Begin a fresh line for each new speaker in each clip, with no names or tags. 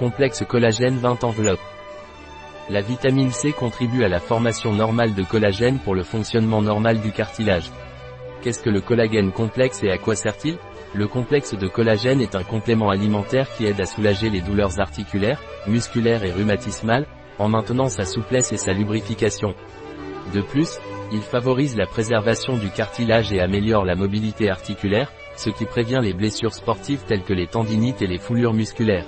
Complexe collagène 20 enveloppes. La vitamine C contribue à la formation normale de collagène pour le fonctionnement normal du cartilage. Qu'est-ce que le collagène complexe et à quoi sert-il? Le complexe de collagène est un complément alimentaire qui aide à soulager les douleurs articulaires, musculaires et rhumatismales, en maintenant sa souplesse et sa lubrification. De plus, il favorise la préservation du cartilage et améliore la mobilité articulaire, ce qui prévient les blessures sportives telles que les tendinites et les foulures musculaires.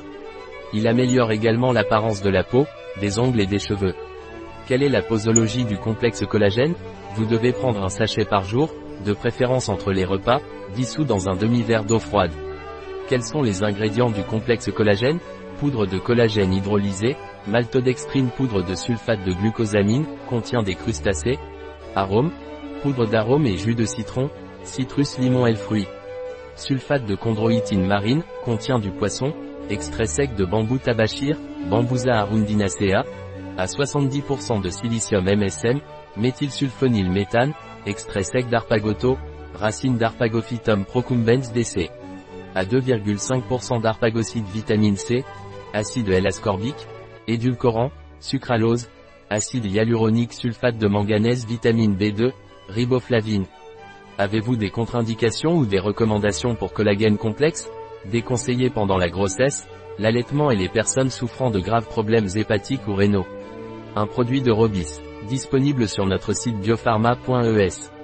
Il améliore également l'apparence de la peau, des ongles et des cheveux. Quelle est la posologie du complexe collagène? Vous devez prendre un sachet par jour, de préférence entre les repas, dissous dans un demi-verre d'eau froide. Quels sont les ingrédients du complexe collagène? Poudre de collagène hydrolysée, maltodextrine poudre de sulfate de glucosamine, contient des crustacés, arômes, poudre d'arôme et jus de citron, citrus limon et fruits. Sulfate de chondroïtine marine, contient du poisson, extrait sec de bambou tabachir, Bambusa arundinacea, à 70% de silicium MSM, méthylsulfonyle méthane, extrait sec d'arpagoto, racine d'arpagophytum procumbens DC. À 2,5% d'arpagocide vitamine C, acide L-ascorbique, édulcorant, sucralose, acide hyaluronique sulfate de manganèse vitamine B2, riboflavine. Avez-vous des contre-indications ou des recommandations pour collagène complexe? Déconseillé pendant la grossesse, l'allaitement et les personnes souffrant de graves problèmes hépatiques ou rénaux. Un produit de Robis, disponible sur notre site biopharma.es.